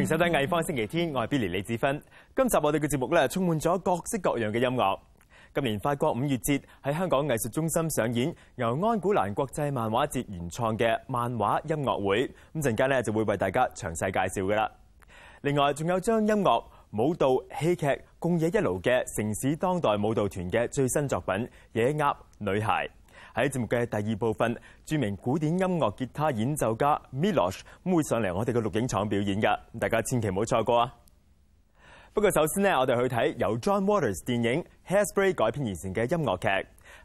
歡迎收睇《藝方星期天》，我係 Billy 李子芬。今集我哋嘅節目咧，充滿咗各式各樣嘅音樂。今年法國五月節喺香港藝術中心上演由安古蘭國際漫畫節原創嘅漫畫音樂會，咁陣間咧就會為大家詳細介紹㗎啦。另外，仲有將音樂、舞蹈、戲劇共冶一爐嘅城市當代舞蹈團嘅最新作品《野鴨女孩》。 喺節目嘅第二部分，著名古典音樂吉他演奏家 Milos 會上嚟我哋嘅錄影廠表演㗎，大家千祈唔好錯過啊！不過首先呢，我哋去睇由 John Waters 電影《Hairspray》改編而成嘅音樂劇，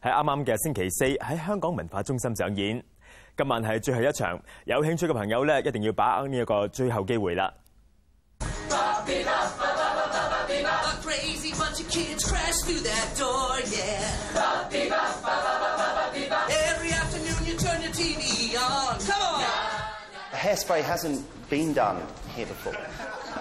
喺啱啱嘅星期四喺香港文化中心上演。今晚係最後一場，有興趣嘅朋友咧，一定要把握呢一個最後機會啦 Hairspray hasn't been done here before,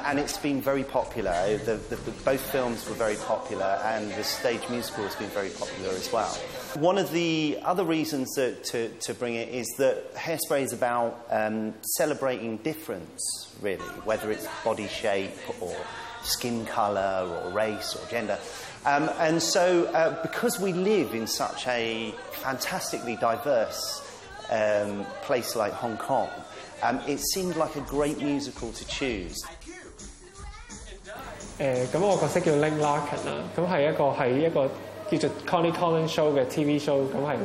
and it's been very popular. The, the, the, both films were very popular, and the stage musical has been very popular as well. One of the other reasons that, to, to bring it is that Hairspray is about um, celebrating difference, really, whether it's body shape or skin colour or race or gender. Um, and so, uh, because we live in such a fantastically diverse um, place like Hong Kong, um, it seemed like a great musical to choose. 誒咁我角色叫 Ling Larkin 啦，咁係一個係一個叫做 Connie Collins Show 嘅 TV show，咁係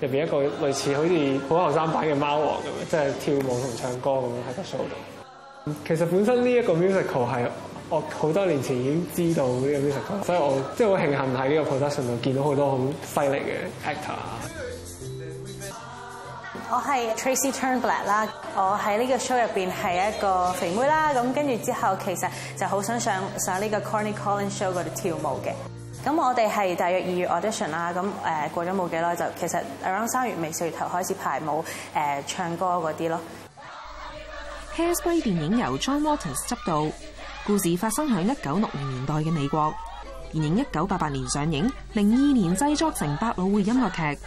入邊一個類似好似好後生版嘅貓王咁樣，即係跳舞同唱歌咁樣喺個 show 度。其實本身呢一個 musical 係我好多年前已經知道呢個 musical，所以我即係好慶幸喺呢個 production 度見到好多好犀利嘅 actor。 我係 Tracy Turnblad 啦，我喺呢個 show 入邊係一個肥妹啦，咁跟住之後其實就好想上上呢個 Corny Collins show 嗰度跳舞嘅。咁我哋係大約二月 audition 啦，咁誒過咗冇幾耐就其實 around 三月尾四月頭開始排舞誒唱歌嗰啲咯。 Hairspray 電影由 John Waters 執導，故事發生喺一九六零年代嘅美國。電影一九八八年上映，零二年製作成百老匯音樂劇。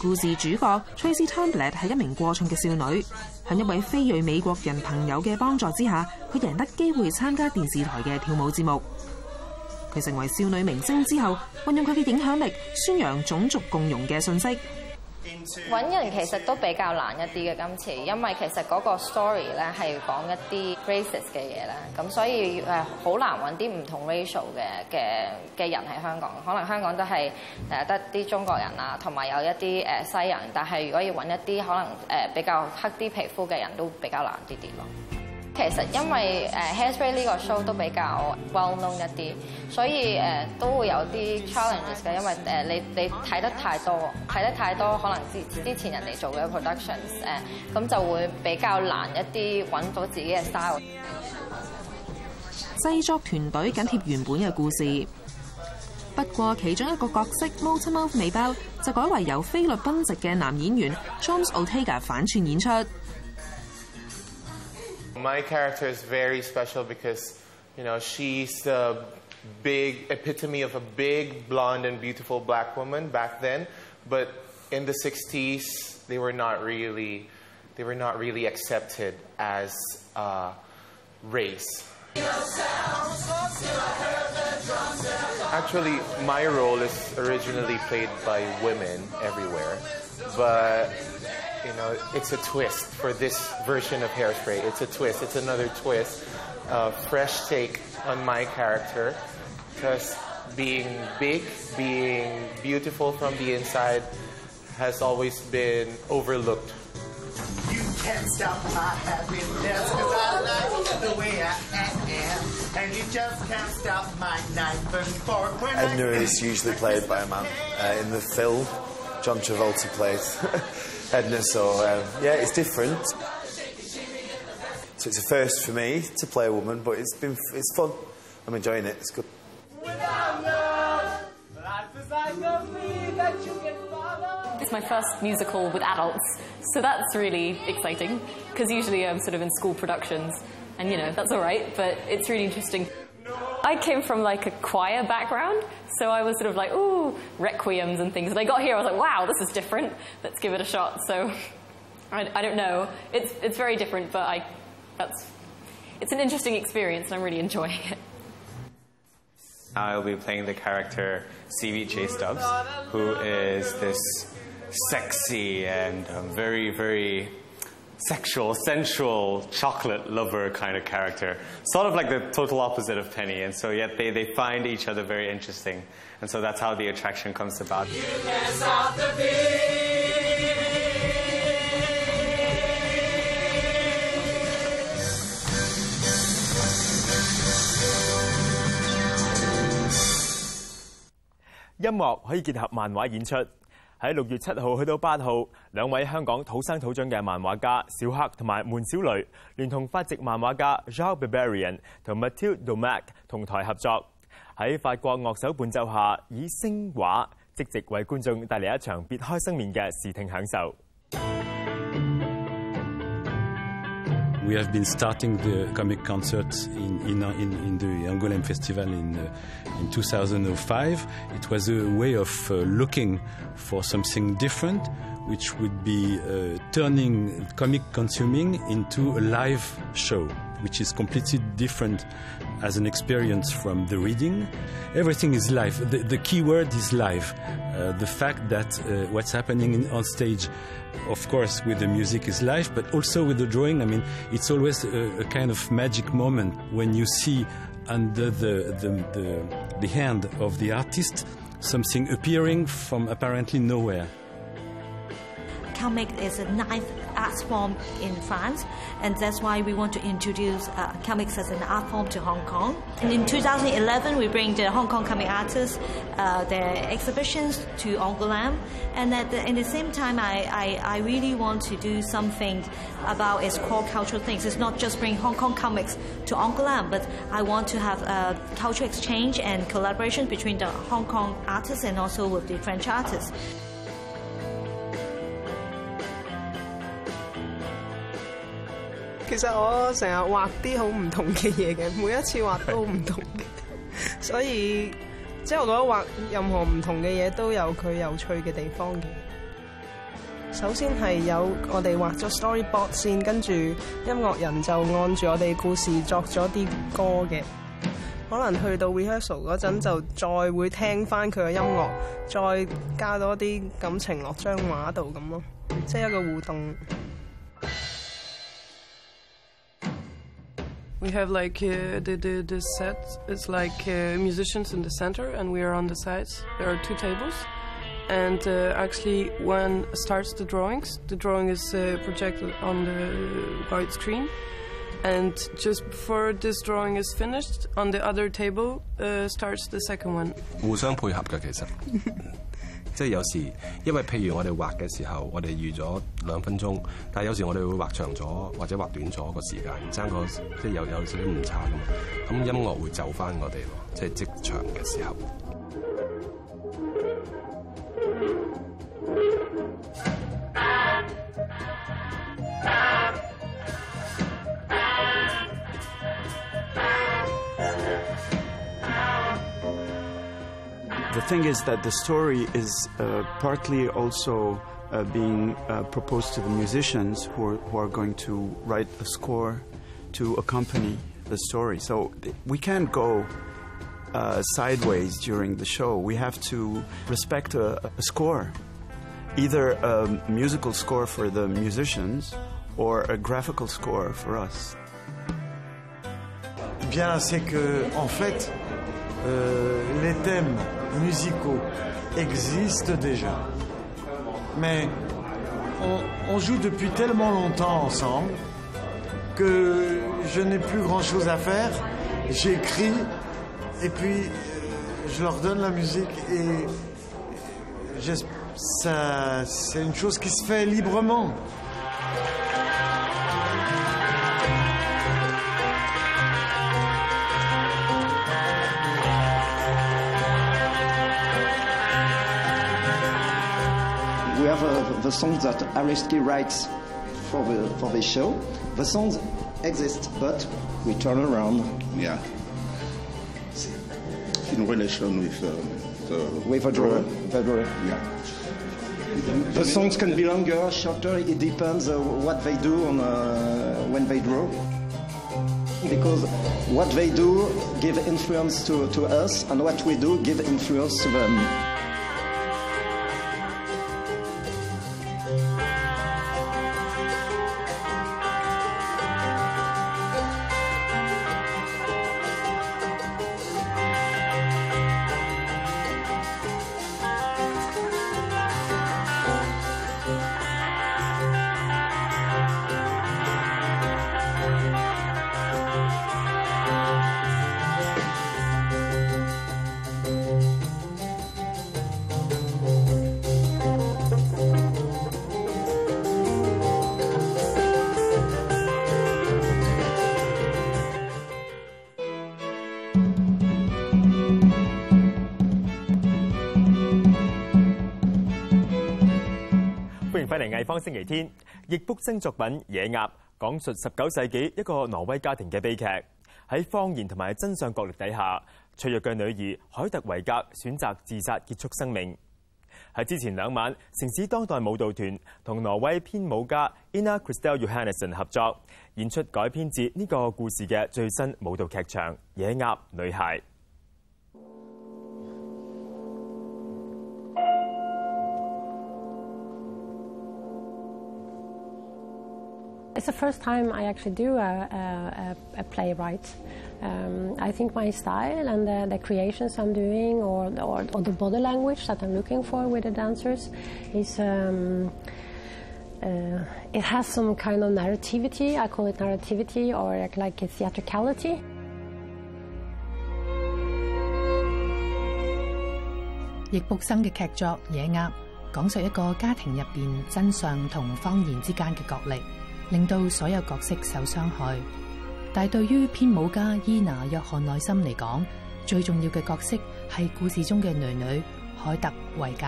故事主角 Tracy Turnblad 係一名過重嘅少女，喺一位非裔美國人朋友嘅幫助之下，佢贏得機會參加電視台嘅跳舞節目。佢成為少女明星之後，運用佢嘅影響力宣揚種族共融嘅信息。 揾人其實都比較難一啲嘅今次，因為其實嗰個 story 咧係講一啲 racist 嘅嘢啦，咁所以誒好難揾啲唔同 racial 嘅嘅嘅人喺香港。可能香港都係誒得啲中國人啊，同埋有一啲誒西人，但係如果要揾一啲可能誒比較黑啲皮膚嘅人都比較難啲啲咯。 其實因為誒 Hairspray 呢個 show 都比較 well known 一啲，所以誒都會有啲 challenges 嘅，因為誒你你睇得太多，睇得太多可能之之前人哋做嘅 productions 誒，咁就會比較難一啲揾到自己嘅 style。製作團隊緊貼原本嘅故事，不過其中一個角色 Motormouth 尾包就改為由菲律賓籍嘅男演員 Jones Ortega 反串演出。 My character is very special because, you know, she's the big epitome of a big, blonde, and beautiful black woman back then. But in the 60s, they were not really, they were not really accepted as a race. Actually, my role is originally played by women everywhere, but you know, it's a twist for this version of Hairspray. It's a twist. It's another twist, a fresh take on my character, because being big, being beautiful from the inside, has always been overlooked. You can't stop my happiness Cause I like the way I am And you just can't stop my knife and fork when Edna I is usually played by a man. Uh, in the film, John Travolta plays Edna, so um, yeah, it's different. So it's a first for me to play a woman, but it's been it's fun. I'm enjoying it. It's good. It's my first musical with adults, so that's really exciting because usually I'm sort of in school productions, and you know, that's all right, but it's really interesting. I came from like a choir background, so I was sort of like, ooh, requiems and things. And I got here, I was like, wow, this is different. Let's give it a shot. So I, I don't know. It's, it's very different, but I, that's it's an interesting experience, and I'm really enjoying it. I'll be playing the character Seaweed J. Stubbs, who is this sexy and um, very, very sexual, sensual, chocolate lover kind of character. Sort of like the total opposite of Penny, and so yet they, they find each other very interesting. And so that's how the attraction comes about.音乐可以结合漫画演出。 喺六月七號去到八號，兩位香港土生土長嘅漫畫家小黑同埋門小雷，聯同法籍漫畫家 Jean Barbarian 同 Mathilde Domac 同台合作，喺法國樂手伴奏下，以聲畫即席為觀眾帶嚟一場別開生面嘅視聽享受。 We have been starting the comic concert in, in, in, in the Angoulême Festival in, uh, in 2005. It was a way of uh, looking for something different, which would be uh, turning comic consuming into a live show, which is completely different as an experience from the reading. Everything is live. The, the key word is live. Uh, the fact that uh, what's happening in, on stage of course, with the music is live, but also with the drawing. I mean, it's always a, a kind of magic moment when you see under the, the, the, the hand of the artist something appearing from apparently nowhere. comic is a ninth art form in France, and that's why we want to introduce uh, comics as an art form to Hong Kong. And in 2011, we bring the Hong Kong comic artists uh, their exhibitions to Angoulême, and at the, at the same time, I, I, I really want to do something about its core cultural things. It's not just bring Hong Kong comics to Angoulême, but I want to have a cultural exchange and collaboration between the Hong Kong artists and also with the French artists. 其實我成日畫啲好唔同嘅嘢嘅，每一次畫都好唔同嘅，所以即係我覺得畫任何唔同嘅嘢都有佢有趣嘅地方嘅。首先係有我哋畫咗 storyboard 先，跟住音樂人就按住我哋故事作咗啲歌嘅。可能去到 rehearsal 嗰陣就再會聽翻佢嘅音樂，再加多啲感情落張畫度咁咯，即係一個互動。 We have like uh, the, the the set. It's like uh, musicians in the center, and we are on the sides. There are two tables, and uh, actually, one starts the drawings. The drawing is uh, projected on the white screen, and just before this drawing is finished, on the other table uh, starts the second one. 互相配合嘅其实， 即係有時，因為譬如我哋畫嘅時候，我哋預咗兩分鐘，但係有時我哋會畫長咗或者畫短咗個時間，爭個即係有有少少誤差噶嘛。咁音樂會就翻我哋咯，即係即場嘅時候。 The thing is that the story is uh, partly also uh, being uh, proposed to the musicians who are, who are going to write a score to accompany the story. So we can't go uh, sideways during the show. We have to respect a, a score, either a musical score for the musicians or a graphical score for us. Bien, c'est que, en fait, euh, les thèmes musicaux existent déjà. Mais on, joue depuis tellement longtemps ensemble que je n'ai plus grand-chose à faire. J'écris et puis euh, je leur donne la musique et c'est une chose qui se fait librement. The songs that Aristide writes for the for the show. The songs exist, but we turn around. Yeah. In relation with uh, the With a drawer. The drawer. Yeah. The songs can be longer, shorter. It depends uh, what they do on uh, when they draw. because what they do give influence to, to us, and what we do give influence to them. 星期天，易卜生作品《野鴨》講述十九世紀一個挪威家庭嘅悲劇。喺謊言同埋真相角力底下，脆弱嘅女兒海特維格選擇自殺結束生命。喺之前兩晚，城市當代舞蹈團同挪威編舞家 Ina Christel Johannesson 合作，演出改編自呢個故事嘅最新舞蹈劇場《野鴨女孩》。 It's the first time I actually do a, a, a playwright. Um, I think my style and the, the creations I'm doing, or, or, or, the body language that I'm looking for with the dancers, is um, uh, it has some kind of narrativity. I call it narrativity or like, like a theatricality.《易卜生嘅剧作《野鸭》讲述一个家庭入边真相同谎言之间嘅角力。 令到所有角色受傷害，但係對於編舞家伊娜約翰內森嚟講，最重要嘅角色係故事中嘅女女海特維格。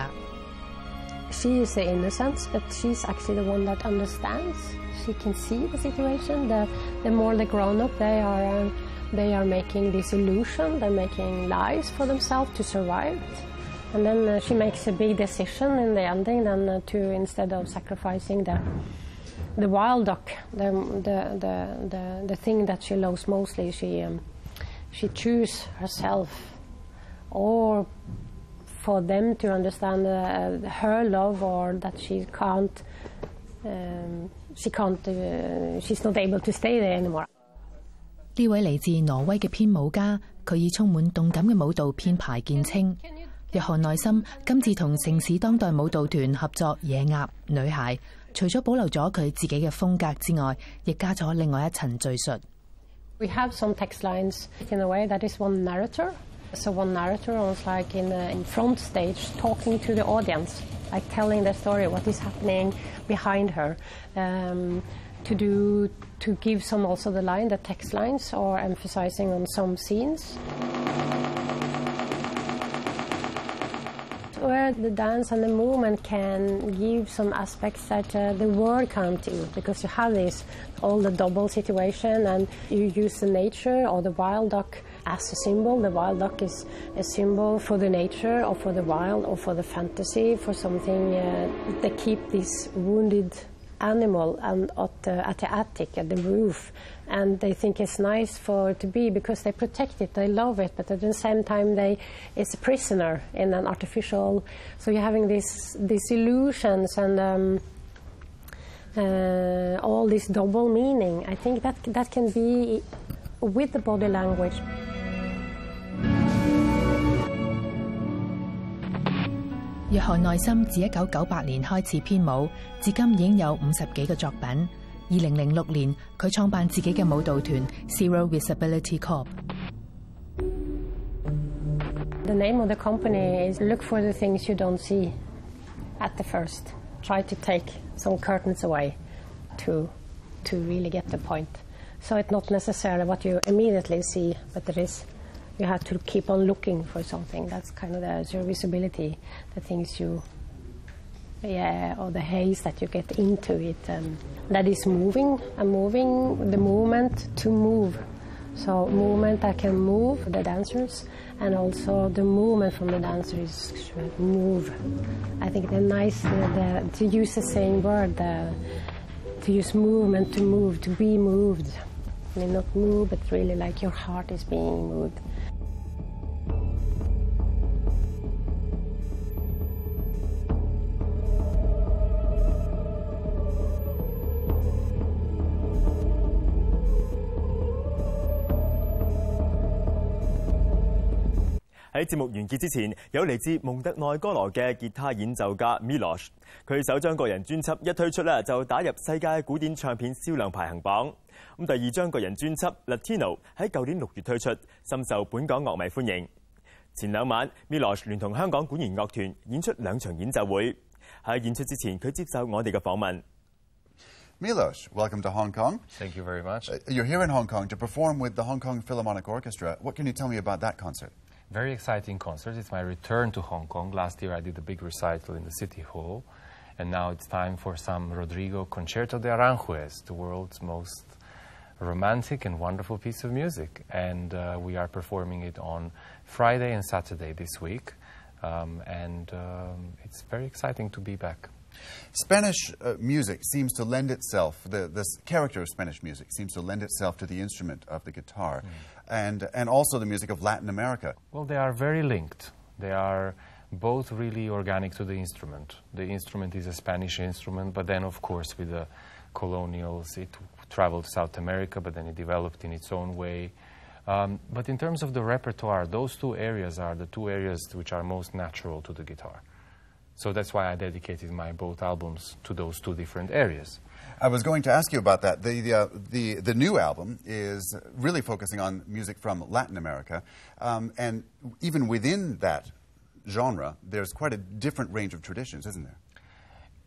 She is the innocent, but she's actually the one that understands. She can see the situation. The, the more the grown up they are, uh, they are making this illusion. They're making lies for themselves to survive. And then uh, she makes a big decision in the ending, then uh, to instead of sacrificing the the wild duck, the, the, the, the, the thing that she loves mostly, she, um, she chooses herself. Or for them to understand uh, her love or that she can't, um, she can't, uh, she's not able to stay there anymore. 呢位嚟自挪威嘅编舞家，佢以充满动感嘅舞蹈编排见称。约翰内森今次同城市当代舞蹈团合作《野鸭女孩》。 除咗保留咗佢自己嘅风格之外，亦加咗另外一层叙述。 We have some text lines in a way that is one narrator. So one narrator almost like in the in front stage talking to the audience, like telling the story, what is happening behind her. Um, to do to give some also the line, the text lines, or emphasizing on some scenes. Where the dance and the movement can give some aspects that uh, the word can't do because you have this all the double situation and you use the nature or the wild duck as a symbol. The wild duck is a symbol for the nature or for the wild or for the fantasy, for something uh, they keep this wounded animal and at the, at the attic, at the roof, and they think it's nice for to be because they protect it, they love it, but at the same time they it's a prisoner in an artificial. So you're having these these illusions and. Um, uh, all this double meaning. I think that that can be with the body language. 约翰内森自一九九八年开始编舞，至今已经有五十几个作品。二零零六年，佢创办自己嘅舞蹈团 Zero Visibility Corp。 The name of the company is Look for the things you don't see at the first. Try to take some curtains away to to really get the point. So it's not necessarily what you immediately see, but there is you have to keep on looking for something. That's kind of the zero visibility, the things you yeah, or the haze that you get into it. Um, that is moving and moving the movement to move. So movement that can move the dancers, and also the movement from the dancers should move. I think the nice uh, the, to use the same word, the, to use movement to move, to be moved. and not move, but really like your heart is being moved. 喺節目完結之前，有嚟自蒙特內哥羅嘅吉他演奏家 Milos，佢首張個人專輯一推出咧，就打入世界古典唱片銷量排行榜。咁第二張個人專輯 Latino 喺舊年六月推出，深受本港樂迷歡迎。前兩晚，Milos 聯同香港管弦樂團演出兩場演奏會。喺演出之前，佢接受我哋嘅訪問。 Milos, welcome to Hong Kong. Thank you very much. Uh, You're here in Hong Kong to perform with the Hong Kong Philharmonic Orchestra. What can you tell me about that concert? Very exciting concert. It's my return to Hong Kong. Last year I did a big recital in the City Hall, and now it's time for some Rodrigo Concerto de Aranjuez, the world's most romantic and wonderful piece of music. And uh, we are performing it on Friday and Saturday this week, um, and um, it's very exciting to be back. Spanish uh, music seems to lend itself, the, this character of Spanish music seems to lend itself to the instrument of the guitar and, and also the music of Latin America. Well, they are very linked. They are both really organic to the instrument. The instrument is a Spanish instrument, but then, of course, with the colonials, it traveled South America, but then it developed in its own way. Um, but in terms of the repertoire, those two areas are the two areas which are most natural to the guitar. So that's why I dedicated my both albums to those two different areas. I was going to ask you about that. The, the, uh, the, the new album is really focusing on music from Latin America. Um, and even within that genre, there's quite a different range of traditions, isn't there?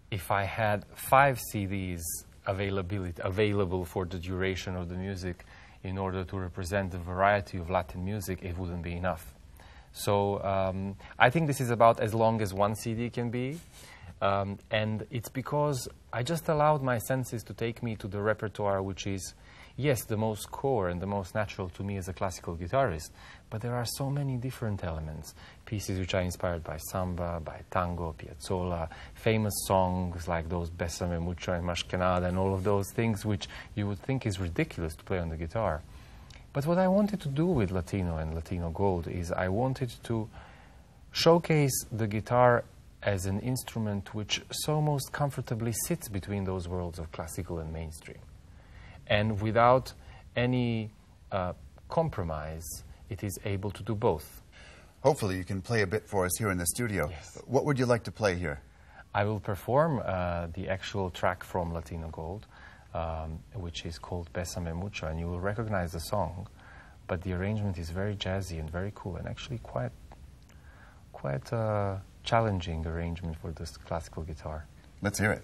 If I had five CDs availability, available for the duration of the music in order to represent the variety of Latin music, it wouldn't be enough. So um, I think this is about as long as one CD can be. Um, and it's because I just allowed my senses to take me to the repertoire, which is, yes, the most core and the most natural to me as a classical guitarist. But there are so many different elements, pieces which are inspired by samba, by tango, piazzolla, famous songs like those Besame Mucho and Mas Que Nada and all of those things which you would think is ridiculous to play on the guitar. But what I wanted to do with Latino and Latino Gold is I wanted to showcase the guitar as an instrument which so most comfortably sits between those worlds of classical and mainstream. And without any uh, compromise, it is able to do both. Hopefully, you can play a bit for us here in the studio. What would you like to play here? I will perform uh, the actual track from Latino Gold, um, which is called Besame Mucho, and you will recognize the song. But the arrangement is very jazzy and very cool, and actually quite, quite a challenging arrangement for this classical guitar. Let's hear it.